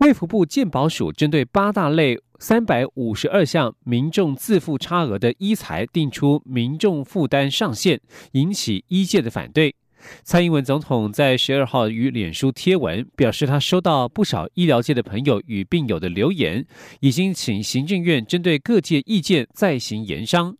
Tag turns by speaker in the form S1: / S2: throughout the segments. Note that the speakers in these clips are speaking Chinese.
S1: 卫福部健保署针对八大类三百五十二项民众自付差额的医财定出民众负担上限，引起医界的反对。蔡英文总统在十二号与脸书贴文表示，他收到不少医疗界的朋友与病友的留言，已经请行政院针对各界意见再行研商。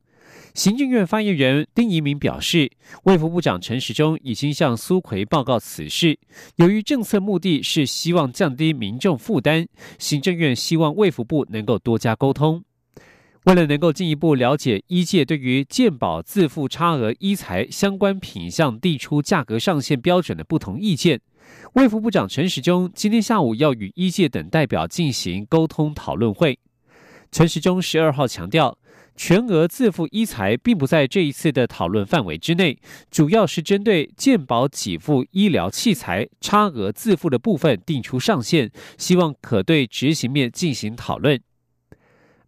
S1: 行政院发言人丁仪明表示，卫福部长陈时中已经向苏奎报告此事。由于政策目的是希望降低民众负担，行政院希望卫福部能够多加沟通。为了能够进一步了解医界对于健保自付差额医财相关品项递出价格上限标准的不同意见，卫福部长陈时中今天下午要与医界等代表进行沟通讨论会。陈时中十二号强调。全额自付医财并不在这一次的讨论范围之内，主要是针对健保给付医疗器材差额自付的部分定出上限，希望可对执行面进行讨论。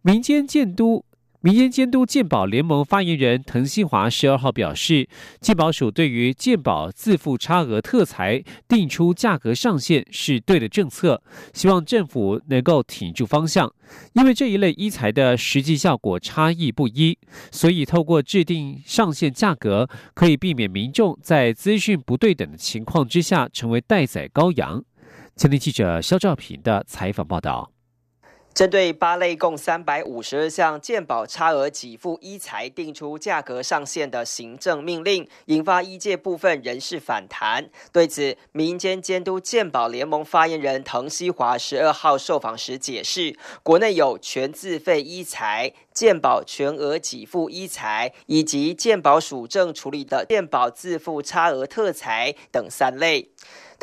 S1: 民间监督。民间监督鉴宝联盟发言人滕新华十二号表示，鉴宝署对于鉴宝自付差额特裁定出价格上限是对的政策，希望政府能够挺住方向。因为这一类医材的实际效果差异不一，所以透过制定上限价格，可以避免民众在资讯不对等的情况之下成为待宰羔羊。前天记者肖兆平的采访报道。
S2: 针对八类共三百五十二项健保差额给付医材定出价格上限的行政命令，引发医界部分人士反弹。对此，民间监督健保联盟发言人滕西华十二号受访时解释，国内有全自费医材、健保全额给付医材，以及健保署正处理的健保自付差额特材等三类。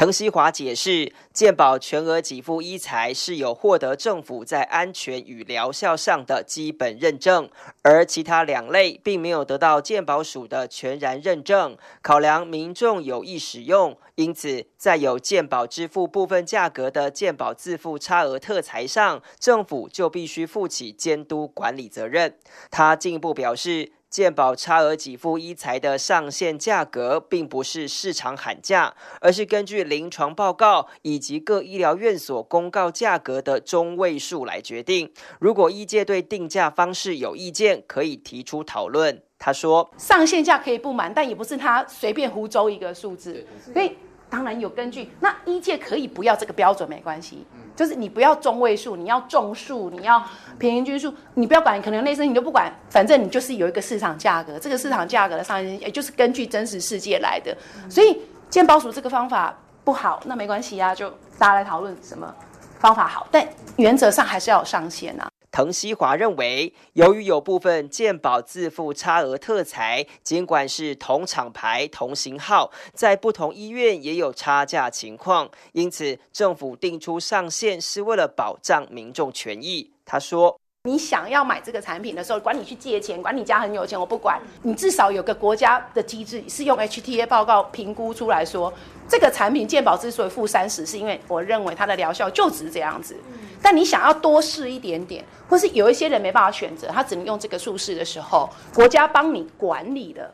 S2: 滕西华解释，健保全额给付医材是有获得政府在安全与疗效上的基本认证，而其他两类并没有得到健保署的全然认证。考量民众有意使用，因此在有健保支付部分价格的健保自付差额特材上，政府就必须负起监督管理责任。他进一步表示。健保差额给付医材的上限价格，并不是市场喊价，而是根据临床报告以及各医疗院所公告价格的中位数来决定。如果医界对定价方式有意见，可以提出讨论。他说：“
S3: 上限价可以不满，但也不是他随便胡诌一个数字，所以当然有根据。那一届可以不要这个标准，没关系。”就是你不要中位数，你要中数，你要平均数，你不要管，可能内生你都不管，反正你就是有一个市场价格，这个市场价格的上限，也就是根据真实世界来的。所以建保署这个方法不好，那没关系啊，就大家来讨论什么方法好，但原则上还是要有上限啊。
S2: 滕西华认为，由于有部分健保自付差额特材，尽管是同厂牌、同型号，在不同医院也有差价情况，因此政府定出上限是为了保障民众权益。他说：“
S3: 你想要买这个产品的时候，管你去借钱，管你家很有钱，我不管你，至少有个国家的机制是用 HTA 报告评估出来说，这个产品健保之所以负三十，是因为我认为它的疗效就只这样子。”但你想要多试一点点，或是有一些人没办法选择，他只能用这个术式的时候，国家帮你管理的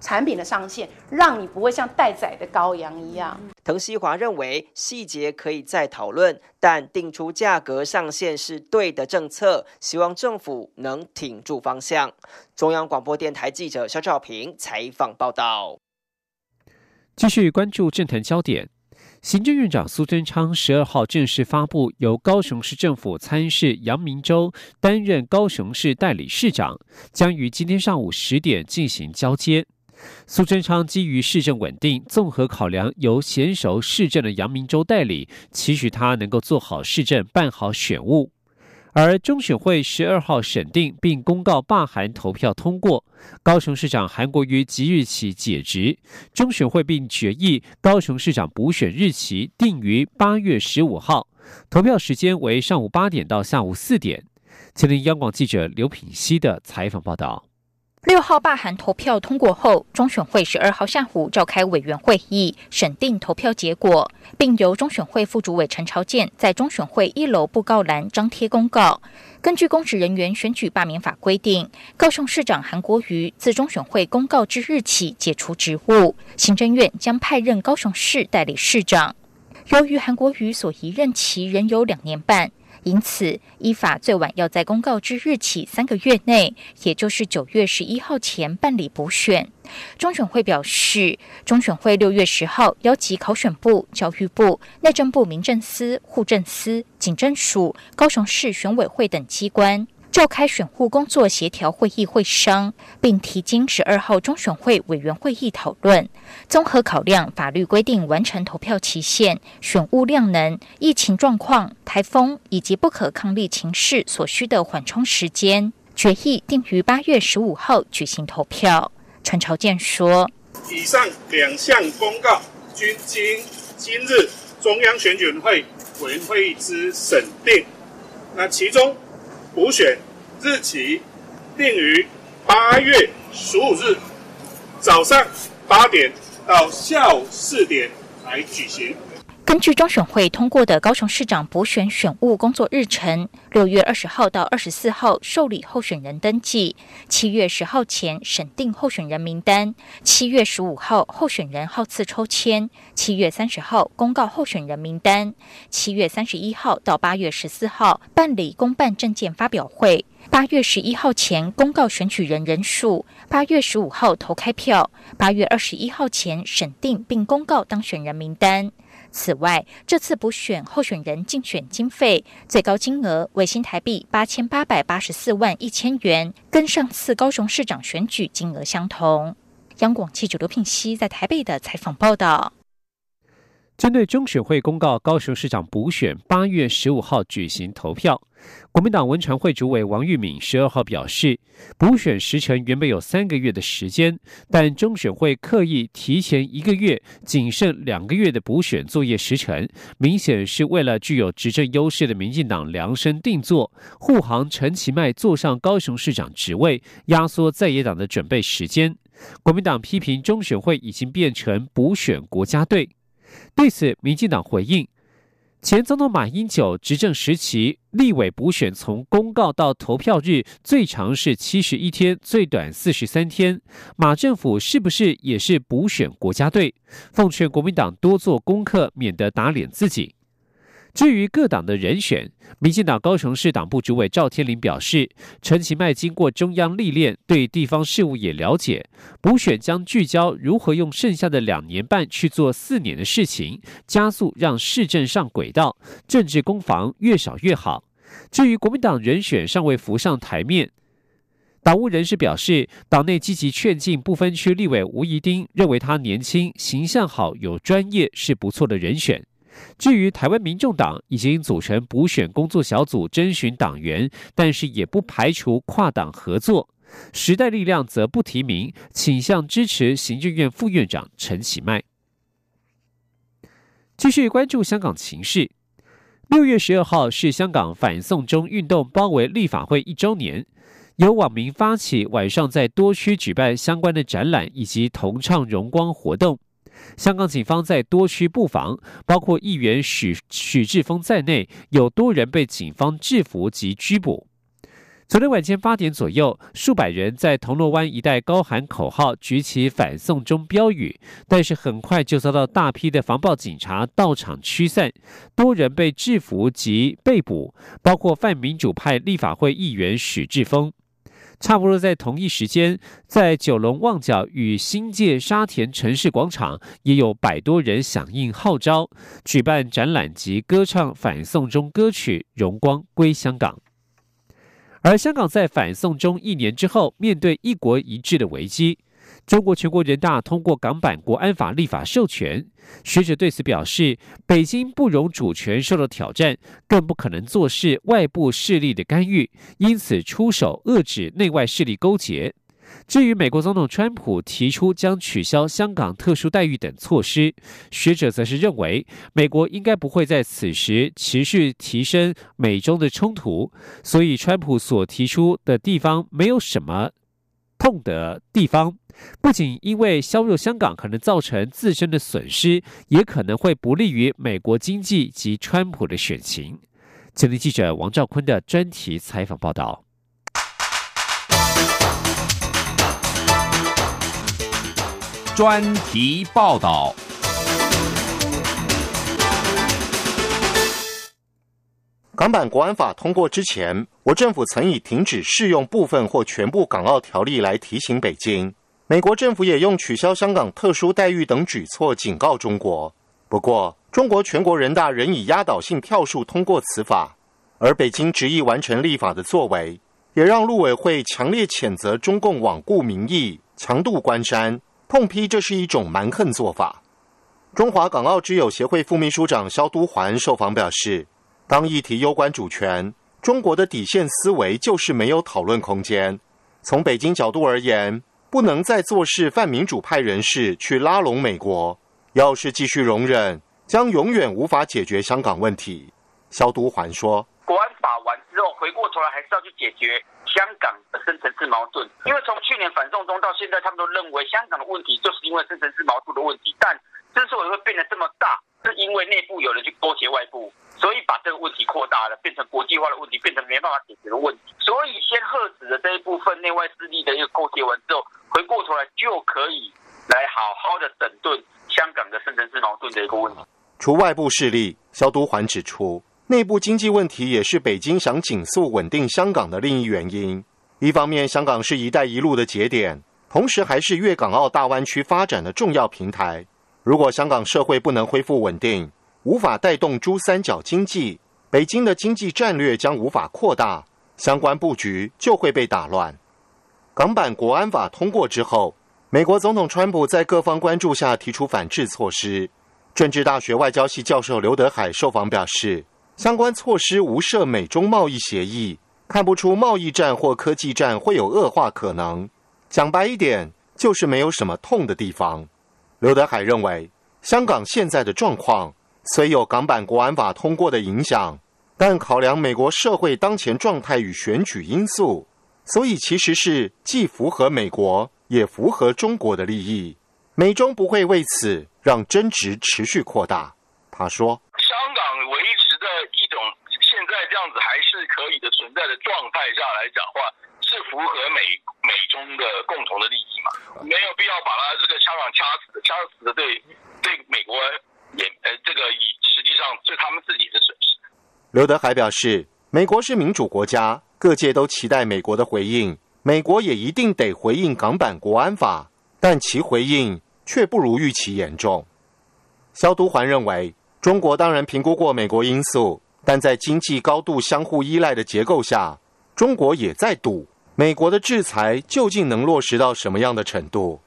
S3: 产品的上限，让你不会像待宰的羔羊一样。
S2: 滕西华认为细节可以再讨论，但定出价格上限是对的政策，希望政府能挺住方向。中央广播电台记者肖兆平采访报道。
S1: 继续关注政坛焦点。行政院长苏贞昌十二号正式发布，由高雄市政府参事杨明洲担任高雄市代理市长，将于今天上午十点进行交接。苏贞昌基于市政稳定，综合考量由娴熟市政的杨明洲代理，期许他能够做好市政，办好选务。而中选会十二号审定并公告罢韩投票通过，高雄市长韩国瑜即日起解职。中选会并决议高雄市长补选日期定于八月十五号，投票时间为上午八点到下午四点。前天央广记者刘品熙的采访报道。
S4: 六号罢韩投票通过后，中选会十二号下午召开委员会议，审定投票结果，并由中选会副主委陈朝健在中选会一楼布告栏张贴公告。根据公职人员选举罢免法规定，高雄市长韩国瑜自中选会公告之日起解除职务，行政院将派任高雄市代理市长。由于韩国瑜所移任期仍有两年半。因此，依法最晚要在公告之日起三个月内，也就是九月十一号前办理补选。中选会表示，中选会六月十号邀集考选部、教育部、内政部民政司、户政司、警政署、高雄市选委会等机关。召开选户工作协调会议会商，并提经十二号中选会委员会议讨论，综合考量法律规定完成投票期限、选务量能、疫情状况、台风以及不可抗力情势所需的缓冲时间，决议定于八月十五号举行投票。陈朝健说：“
S5: 以上两项公告均经今日中央选举会委员会议之审定，那其中。”补选日期定于八月十五日早上八点到下午四点来举行。
S4: 根据中选会通过的高雄市长补选选务工作日程，六月二十号到二十四号受理候选人登记，七月十号前审定候选人名单，七月十五号候选人号次抽签，七月三十号公告候选人名单，七月三十一号到八月十四号办理公办证件发表会，八月十一号前公告选举人人数，八月十五号投开票，八月二十一号前审定并公告当选人名单。此外，这次补选候选人竞选经费最高金额为新台币八千八百八十四万一千元，跟上次高雄市长选举金额相同。央广记者刘聘熙在台北的采访报道。
S1: 针对中选会公告高雄市长补选八月十五号举行投票，国民党文传会主委王玉敏十二号表示，补选时程原本有三个月的时间，但中选会刻意提前一个月，仅剩两个月的补选作业时程，明显是为了具有执政优势的民进党量身定做，护航陈其迈坐上高雄市长职位，压缩在野党的准备时间。国民党批评中选会已经变成补选国家队。对此，民进党回应：前总统马英九执政时期，立委补选从公告到投票日最长是七十一天，最短四十三天。马政府是不是也是补选国家队？奉劝国民党多做功课，免得打脸自己。至于各党的人选，民进党高雄市党部主委赵天麟表示，陈其迈经过中央历练，对地方事务也了解，补选将聚焦如何用剩下的两年半去做四年的事情，加速让市政上轨道，政治攻防越少越好。至于国民党人选尚未浮上台面，党务人士表示，党内积极劝进不分区立委吴怡丁，认为他年轻、形象好、有专业，是不错的人选。至于台湾民众党已经组成补选工作小组征询党员，但是也不排除跨党合作。时代力量则不提名，倾向支持行政院副院长陈其迈。继续关注香港情势。六月十二号是香港反送中运动包围立法会一周年，由网民发起晚上在多区举办相关的展览以及同唱荣光活动。香港警方在多区布防，包括议员许许志峰在内，有多人被警方制服及拘捕。昨天晚间八点左右，数百人在铜锣湾一带高喊口号，举起反送中标语，但是很快就遭到大批的防暴警察到场驱散，多人被制服及被捕，包括泛民主派立法会议员许志峰。差不多在同一时间，在九龙旺角与新界沙田城市广场，也有百多人响应号召，举办展览及歌唱反送中歌曲《荣光归香港》。而香港在反送中一年之后，面对一国一制的危机。中国全国人大通过港版国安法立法授权，学者对此表示，北京不容主权受到挑战，更不可能坐视外部势力的干预，因此出手遏制内外势力勾结。至于美国总统川普提出将取消香港特殊待遇等措施，学者则是认为，美国应该不会在此时持续提升美中的冲突，所以川普所提出的地方没有什么痛的地方。不仅因为削弱香港可能造成自身的损失，也可能会不利于美国经济及川普的选情。前天记者王兆坤的专题采访报道。
S6: 专题报道。
S7: 港版国安法通过之前，我政府曾以停止适用部分或全部港澳条例来提醒北京。美国政府也用取消香港特殊待遇等举措警告中国。不过，中国全国人大仍以压倒性票数通过此法，而北京执意完成立法的作为，也让陆委会强烈谴责中共罔顾民意、强渡关山。痛批这是一种蛮横做法。中华港澳之友协会副秘书长肖都环受访表示，当议题攸关主权，中国的底线思维就是没有讨论空间。从北京角度而言，不能再做事泛民主派人士去拉拢美国。要是继续容忍，将永远无法解决香港问题。肖都环说。
S8: 国安法完之后，回过头来还是要去解决香港的深层次矛盾。因为从去年反送中到现在，他们都认为香港的问题就是因为深层次矛盾的问题。但之所以会变得这么大，是因为内部有人去勾结外部，所以把这个问题扩大了，变成国际化的问题，变成没办法解决的问题。所以先遏止了这一部分内外势力的一个勾结完之后，回过头来就可以来好好的整顿香港的深层次矛盾的一个问题。
S7: 除外部势力，肖都环指出。内部经济问题也是北京想紧速稳定香港的另一原因。一方面，香港是一带一路的节点，同时还是粤港澳大湾区发展的重要平台。如果香港社会不能恢复稳定，无法带动珠三角经济，北京的经济战略将无法扩大，相关布局就会被打乱。港版国安法通过之后，美国总统川普在各方关注下提出反制措施。政治大学外交系教授刘德海受访表示。相关措施无涉美中贸易协议，看不出贸易战或科技战会有恶化可能。讲白一点，就是没有什么痛的地方。刘德海认为，香港现在的状况虽有港版国安法通过的影响，但考量美国社会当前状态与选举因素，所以其实是既符合美国也符合中国的利益。美中不会为此让争执持续扩大。他说。
S9: 香港维持的一种现在这样子还是可以的存在的状态下来讲话，是符合美美中的共同的利益嘛？没有必要把它这个香港掐死，掐死的对对美国也呃这个以实际上是他们自己的损失。
S7: 刘德海表示，美国是民主国家，各界都期待美国的回应，美国也一定得回应港版国安法，但其回应却不如预期严重。肖都环认为，中国当然评估过美国因素。但在经济高度相互依赖的结构下，中国也在赌美国的制裁究竟能落实到什么样的程度。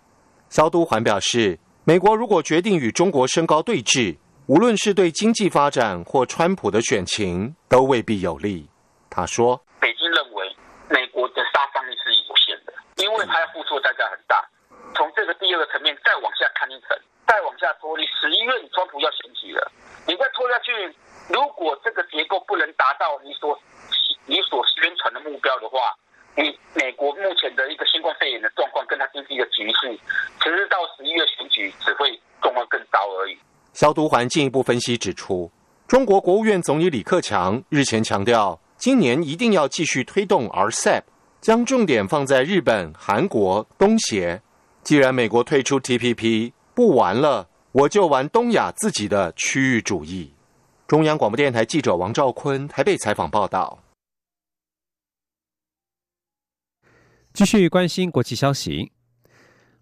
S7: 肖都环表示，美国如果决定与中国升高对峙，无论是对经济发展或川普的选情，都未必有利。他说：“
S8: 北京认为美国的杀伤力是有限的，因为他要付出代价很大。从这个第二个层面再往下看一层，再往下拖，你十一月你川普要选举了，你再拖下去。”如果这个结构不能达到你所你所宣传的目标的话，你美国目前的一个新冠肺炎的状况跟它经济的局势，其实到十一月选举只会状况更糟而已。
S7: 消毒环进一步分析指出，中国国务院总理李克强日前强调，今年一定要继续推动 RCEP，将重点放在日本、韩国、东协。既然美国退出 TPP 不玩了，我就玩东亚自己的区域主义。中央广播电台记者王兆坤台北采访报道。
S1: 继续关心国际消息，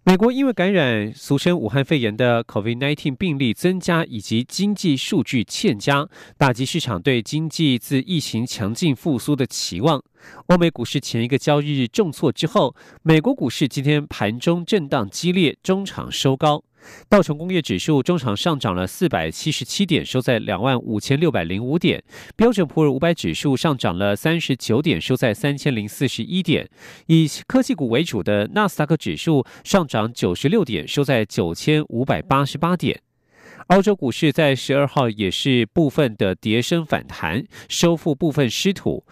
S1: 美国因为感染俗称武汉肺炎的 COVID-19 病例增加，以及经济数据欠佳，打击市场对经济自疫情强劲复苏的期望。欧美股市前一个交易日重挫之后，美国股市今天盘中震荡激烈，中场收高。道琼工业指数中场上涨了四百七十七点，收在两万五千六百零五点。标准普尔五百指数上涨了三十九点，收在三千零四十一点。以科技股为主的纳斯达克指数上涨九十六点，收在九千五百八十八点。澳洲股市在十二号也是部分的跌升反弹，收复部分失土。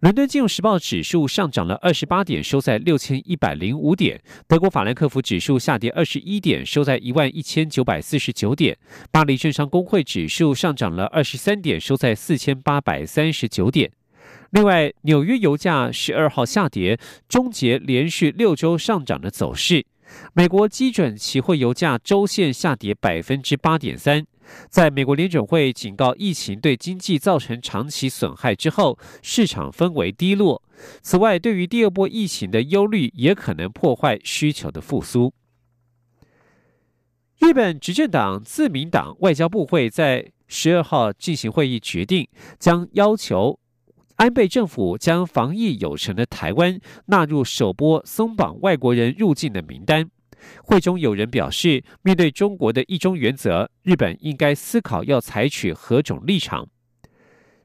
S1: 伦敦金融时报指数上涨了二十八点，收在六千一百零五点。德国法兰克福指数下跌二十一点，收在一万一千九百四十九点。巴黎券商工会指数上涨了二十三点，收在四千八百三十九点。另外，纽约油价十二号下跌，终结连续六周上涨的走势。美国基准期货油价周线下跌百分之八点三。在美国联准会警告疫情对经济造成长期损害之后，市场氛围低落。此外，对于第二波疫情的忧虑也可能破坏需求的复苏。日本执政党自民党外交部会在十二号进行会议，决定将要求安倍政府将防疫有成的台湾纳入首波松绑外国人入境的名单。会中有人表示，面对中国的一中原则，日本应该思考要采取何种立场。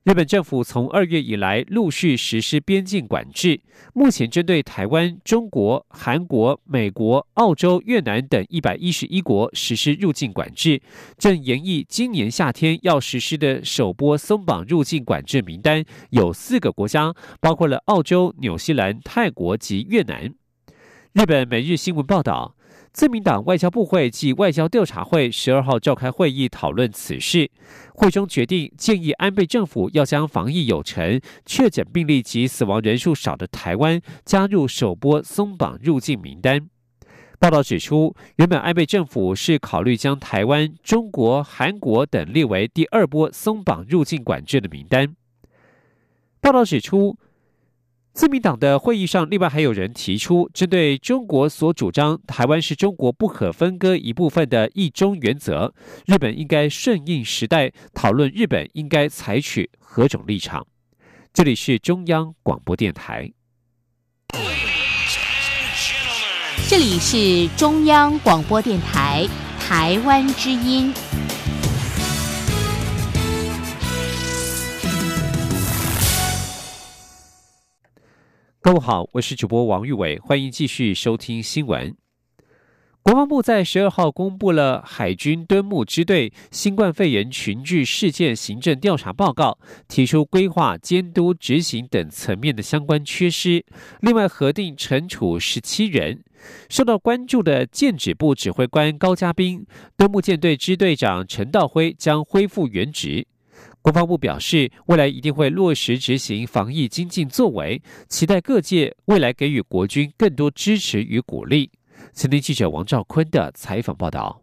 S1: 日本政府从二月以来陆续实施边境管制，目前针对台湾、中国、韩国、美国、澳洲、越南等一百一十一国实施入境管制，正研议今年夏天要实施的首波松绑入境管制名单有四个国家，包括了澳洲、纽西兰、泰国及越南。日本每日新闻报道。自民党外交部会暨外交调查会十二号召开会议讨论此事，会中决定建议安倍政府要将防疫有成、确诊病例及死亡人数少的台湾加入首波松绑入境名单。报道指出，原本安倍政府是考虑将台湾、中国、韩国等列为第二波松绑入境管制的名单。报道指出。自民党的会议上，另外还有人提出，针对中国所主张台湾是中国不可分割一部分的一中原则，日本应该顺应时代，讨论日本应该采取何种立场。这里是中央广播电台。
S10: 这里是中央广播电台台湾之音。
S1: 各位好，我是主播王玉伟，欢迎继续收听新闻。国防部在十二号公布了海军敦木支队新冠肺炎群聚事件行政调查报告，提出规划、监督、执行等层面的相关缺失。另外，核定惩处十七人。受到关注的舰指部指挥官高嘉斌、敦木舰队支队长陈道辉将恢复原职。国防部表示，未来一定会落实执行防疫精进作为，期待各界未来给予国军更多支持与鼓励。前天记者王兆坤的采访报道。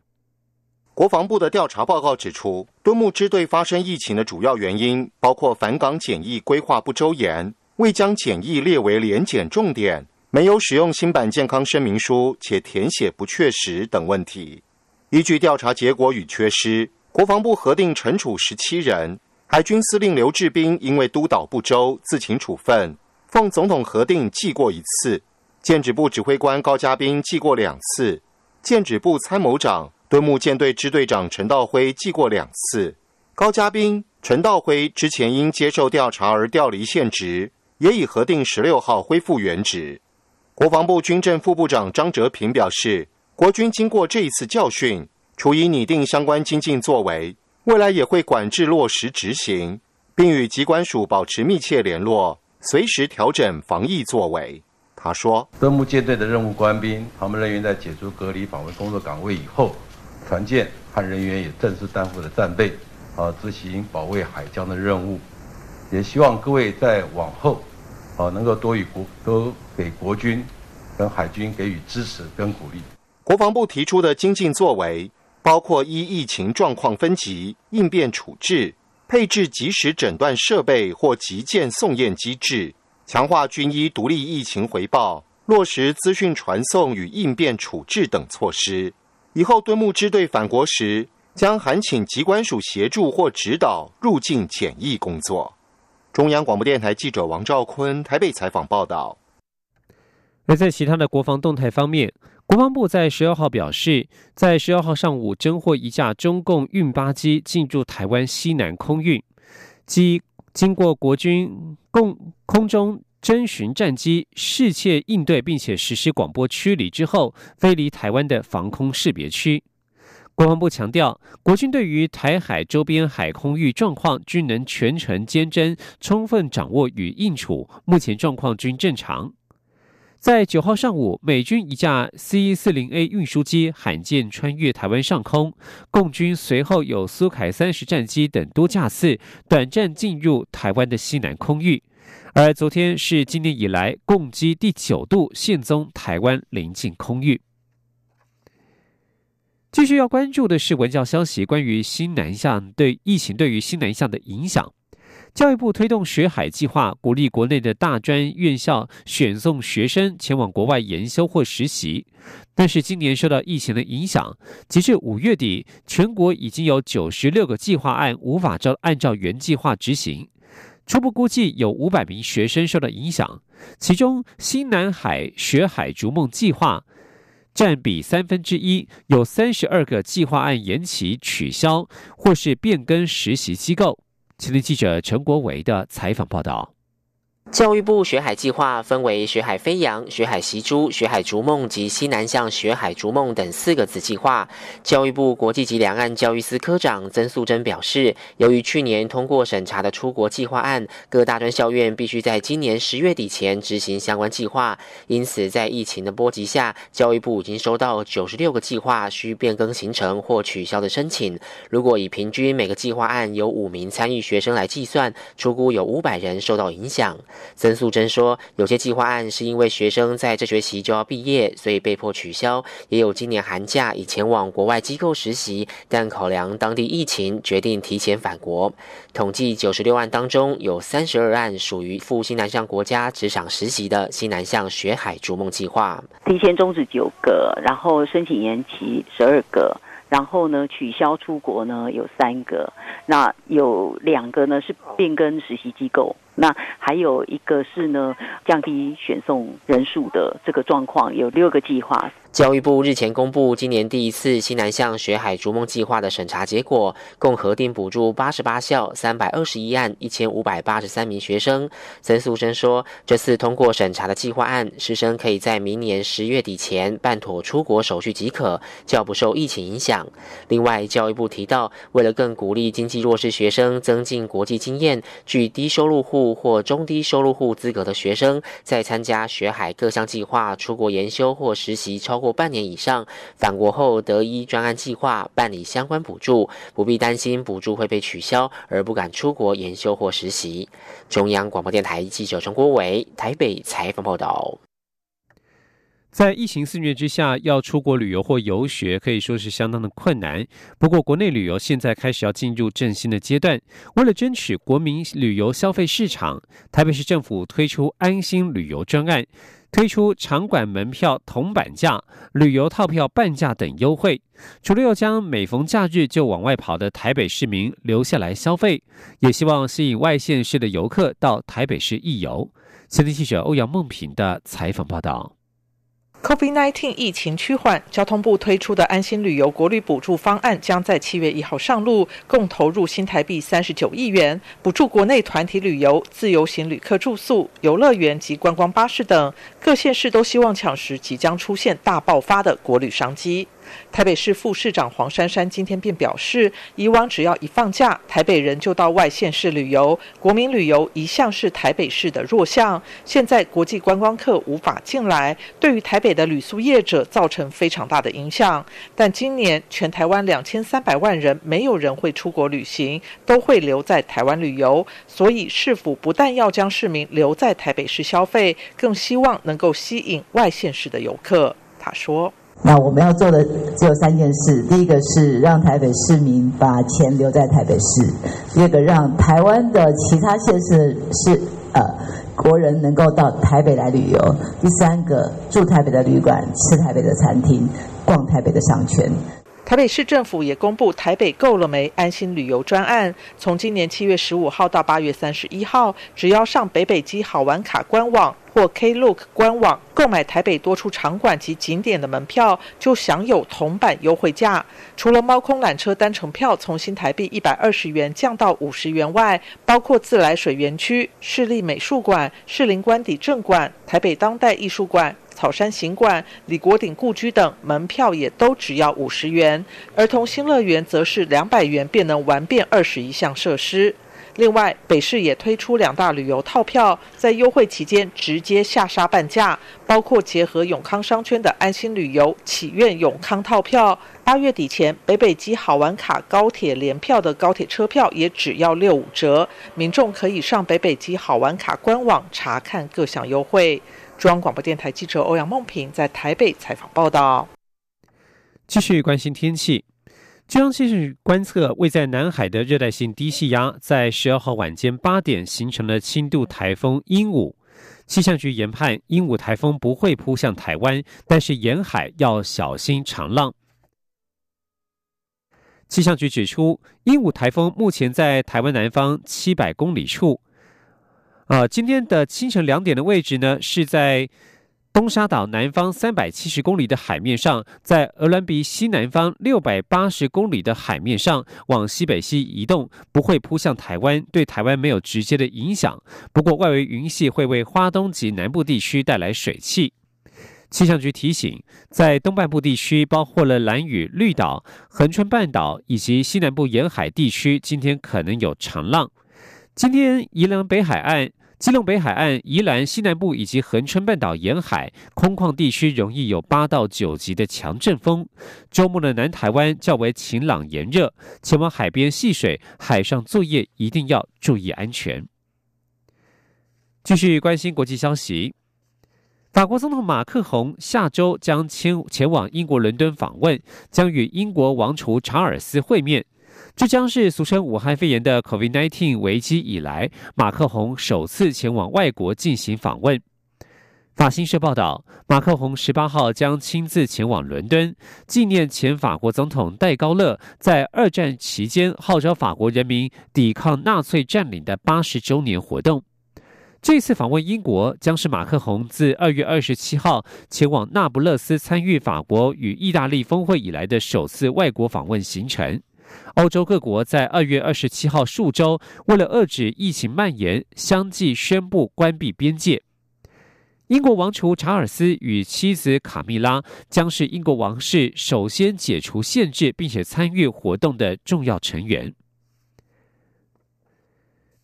S7: 国防部的调查报告指出，敦木支队发生疫情的主要原因包括返港检疫规划不周延、未将检疫列为联检重点、没有使用新版健康声明书且填写不确实等问题。依据调查结果与缺失，国防部核定惩处十七人。海军司令刘志斌因为督导不周，自请处分；奉总统核定记过一次。舰指部指挥官高嘉斌记过两次。舰指部参谋长敦木舰队支队长陈道辉记过两次。高嘉斌、陈道辉之前因接受调查而调离现职，也已核定十六号恢复原职。国防部军政副部长张哲平表示，国军经过这一次教训，处以拟定相关精进作为。未来也会管制落实执行，并与机关署保持密切联络，随时调整防疫作为。他说：“
S11: 登木舰队的任务官兵、航班人员在解除隔离访问工作岗位以后，船舰和人员也正式担负了战备，啊，执行保卫海疆的任务。也希望各位在往后，啊，能够多与国多给国军跟海军给予支持跟鼓励。”
S7: 国防部提出的精进作为。包括依疫情状况分级应变处置、配置即时诊断设备或急件送验机制、强化军医独立疫情回报、落实资讯传送与应变处置等措施。以后敦木支队返国时，将函请机关署协助或指导入境检疫工作。中央广播电台记者王兆坤台北采访报道。
S1: 而在其他的国防动态方面，国防部在十二号表示，在十二号上午侦获一架中共运八机进入台湾西南空域，机经过国军共空中侦巡战机适切应对，并且实施广播驱离之后，飞离台湾的防空识别区。国防部强调，国军对于台海周边海空域状况均能全程监侦，充分掌握与应处，目前状况均正常。在九号上午，美军一架 C 四零 A 运输机罕见穿越台湾上空，共军随后有苏凯三十战机等多架次短暂进入台湾的西南空域。而昨天是今年以来共机第九度现踪台湾临近空域。继续要关注的是文教消息，关于新南向对疫情对于新南向的影响。教育部推动学海计划，鼓励国内的大专院校选送学生前往国外研修或实习。但是今年受到疫情的影响，截至五月底，全国已经有九十六个计划案无法照按照原计划执行。初步估计有五百名学生受到影响，其中新南海学海逐梦计划占比三分之一，有三十二个计划案延期、取消或是变更实习机构。青年记者陈国维的采访报道。
S12: 教育部学海计划分为学海飞扬、学海习珠、学海逐梦及西南向学海逐梦等四个子计划。教育部国际及两岸教育司科长曾素贞表示，由于去年通过审查的出国计划案，各大专校院必须在今年十月底前执行相关计划，因此在疫情的波及下，教育部已经收到九十六个计划需变更行程或取消的申请。如果以平均每个计划案有五名参与学生来计算，出估有五百人受到影响。曾素贞说：“有些计划案是因为学生在这学期就要毕业，所以被迫取消；也有今年寒假已前往国外机构实习，但考量当地疫情，决定提前返国。统计九十六案当中，有三十二案属于赴西南向国家职场实习的西南向学海逐梦计划，
S13: 提前终止九个，然后申请延期十二个，然后呢取消出国呢有三个，那有两个呢是变更实习机构。”那还有一个是呢，降低选送人数的这个状况，有六个计划。
S12: 教育部日前公布今年第一次西南向学海逐梦计划的审查结果，共核定补助八十八校三百二十一案一千五百八十三名学生。曾素贞说，这次通过审查的计划案，师生可以在明年十月底前办妥出国手续即可，较不受疫情影响。另外，教育部提到，为了更鼓励经济弱势学生增进国际经验，据低收入户或中低收入户资格的学生，在参加学海各项计划出国研修或实习超过半年以上，返国后得依专案计划办理相关补助，不必担心补助会被取消而不敢出国研修或实习。中央广播电台记者陈国伟台北采访报道。
S1: 在疫情肆虐之下，要出国旅游或游学可以说是相当的困难。不过，国内旅游现在开始要进入振兴的阶段。为了争取国民旅游消费市场，台北市政府推出安心旅游专案，推出场馆门票铜板价、旅游套票半价等优惠。除了要将每逢假日就往外跑的台北市民留下来消费，也希望吸引外县市的游客到台北市一游。前天记者欧阳梦平的采访报道。
S14: COVID-19 疫情趋缓，交通部推出的安心旅游国旅补助方案将在七月一号上路，共投入新台币三十九亿元，补助国内团体旅游、自由行旅客住宿、游乐园及观光巴士等。各县市都希望抢食即将出现大爆发的国旅商机。台北市副市长黄珊珊今天便表示，以往只要一放假，台北人就到外县市旅游，国民旅游一向是台北市的弱项。现在国际观光客无法进来，对于台北的旅宿业者造成非常大的影响。但今年全台湾两千三百万人，没有人会出国旅行，都会留在台湾旅游。所以市府不但要将市民留在台北市消费，更希望能够吸引外县市的游客。他说。
S15: 那我们要做的只有三件事：第一个是让台北市民把钱留在台北市；第二个让台湾的其他县市是呃国人能够到台北来旅游；第三个住台北的旅馆、吃台北的餐厅、逛台北的商圈。
S14: 台北市政府也公布台北够了没安心旅游专案，从今年七月十五号到八月三十一号，只要上北北基好玩卡官网或 Klook 官网购买台北多处场馆及景点的门票，就享有铜板优惠价。除了猫空缆车单程票从新台币一百二十元降到五十元外，包括自来水园区、市立美术馆、士林官邸正馆、台北当代艺术馆。草山行馆、李国鼎故居等门票也都只要五十元，儿童新乐园则是两百元便能玩遍二十一项设施。另外，北市也推出两大旅游套票，在优惠期间直接下杀半价，包括结合永康商圈的安心旅游祈愿永康套票，八月底前北北基好玩卡高铁联票的高铁车票也只要六五折，民众可以上北北基好玩卡官网查看各项优惠。中央广播电台记者欧阳梦平在台北采访报道。
S1: 继续关心天气，中央气象观测位在南海的热带性低气压，在十二号晚间八点形成了轻度台风鹦鹉。气象局研判，鹦鹉台风不会扑向台湾，但是沿海要小心长浪。气象局指出，鹦鹉台风目前在台湾南方七百公里处。啊，今天的清晨两点的位置呢，是在东沙岛南方三百七十公里的海面上，在鹅銮鼻西南方六百八十公里的海面上，往西北西移动，不会扑向台湾，对台湾没有直接的影响。不过，外围云系会为花东及南部地区带来水汽。气象局提醒，在东半部地区，包括了蓝屿、绿岛、恒春半岛以及西南部沿海地区，今天可能有长浪。今天宜兰北海岸。基隆北海岸、宜兰西南部以及恒春半岛沿海空旷地区容易有八到九级的强阵风。周末的南台湾较为晴朗炎热，前往海边戏水、海上作业一定要注意安全。继续关心国际消息，法国总统马克宏下周将前前往英国伦敦访问，将与英国王储查尔斯会面。这将是俗称武汉肺炎的 COVID-19 危机以来，马克宏首次前往外国进行访问。法新社报道，马克宏十八号将亲自前往伦敦，纪念前法国总统戴高乐在二战期间号召法国人民抵抗纳粹占领的八十周年活动。这次访问英国，将是马克宏自二月二十七号前往那不勒斯参与法国与意大利峰会以来的首次外国访问行程。欧洲各国在二月二十七号数周，为了遏制疫情蔓延，相继宣布关闭边界。英国王储查尔斯与妻子卡米拉将是英国王室首先解除限制并且参与活动的重要成员。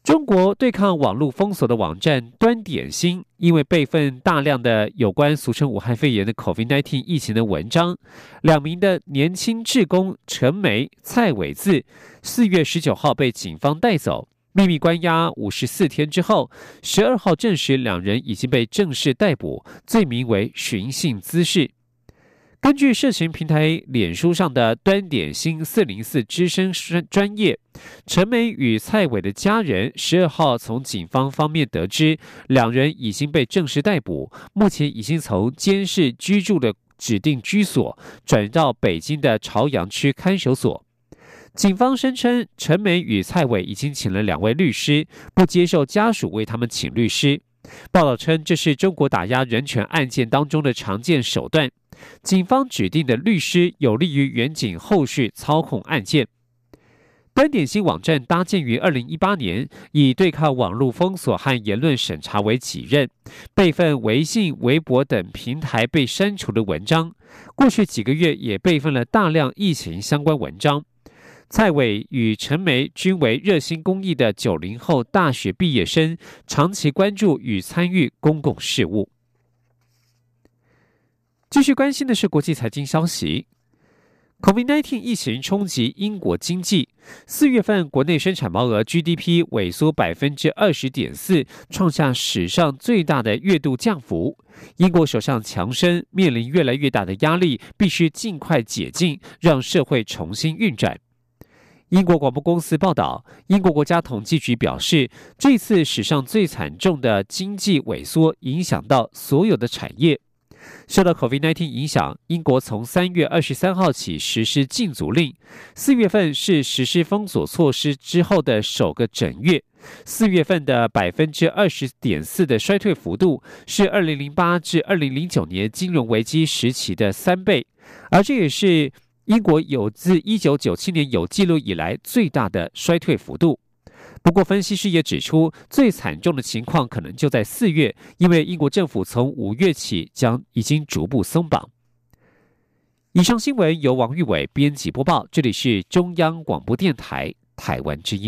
S1: 中国对抗网络封锁的网站端点心，因为备份大量的有关俗称武汉肺炎的 COVID-19 疫情的文章，两名的年轻志工陈梅、蔡伟字，四月十九号被警方带走，秘密关押五十四天之后，十二号证实两人已经被正式逮捕，罪名为寻衅滋事。根据社群平台脸书上的端点星四零四资深专专业，陈梅与蔡伟的家人十二号从警方方面得知，两人已经被正式逮捕，目前已经从监视居住的指定居所转到北京的朝阳区看守所。警方声称，陈梅与蔡伟已经请了两位律师，不接受家属为他们请律师。报道称，这是中国打压人权案件当中的常见手段。警方指定的律师有利于远景后续操控案件。端点新网站搭建于二零一八年，以对抗网络封锁和言论审查为己任，备份微信、微博等平台被删除的文章。过去几个月也备份了大量疫情相关文章。蔡伟与陈梅均为热心公益的九零后大学毕业生，长期关注与参与公共事务。继续关心的是国际财经消息，COVID-19 疫情冲击英国经济，四月份国内生产毛额 GDP 萎缩百分之二十点四，创下史上最大的月度降幅。英国首相强生面临越来越大的压力，必须尽快解禁，让社会重新运转。英国广播公司报道，英国国家统计局表示，这次史上最惨重的经济萎缩影响到所有的产业。受到 COVID-19 影响，英国从三月二十三号起实施禁足令。四月份是实施封锁措施之后的首个整月。四月份的百分之二十点四的衰退幅度是二零零八至二零零九年金融危机时期的三倍，而这也是英国有自一九九七年有记录以来最大的衰退幅度。不过，分析师也指出，最惨重的情况可能就在四月，因为英国政府从五月起将已经逐步松绑。以上新闻由王玉伟编辑播报，这里是中央广播电台台湾之音。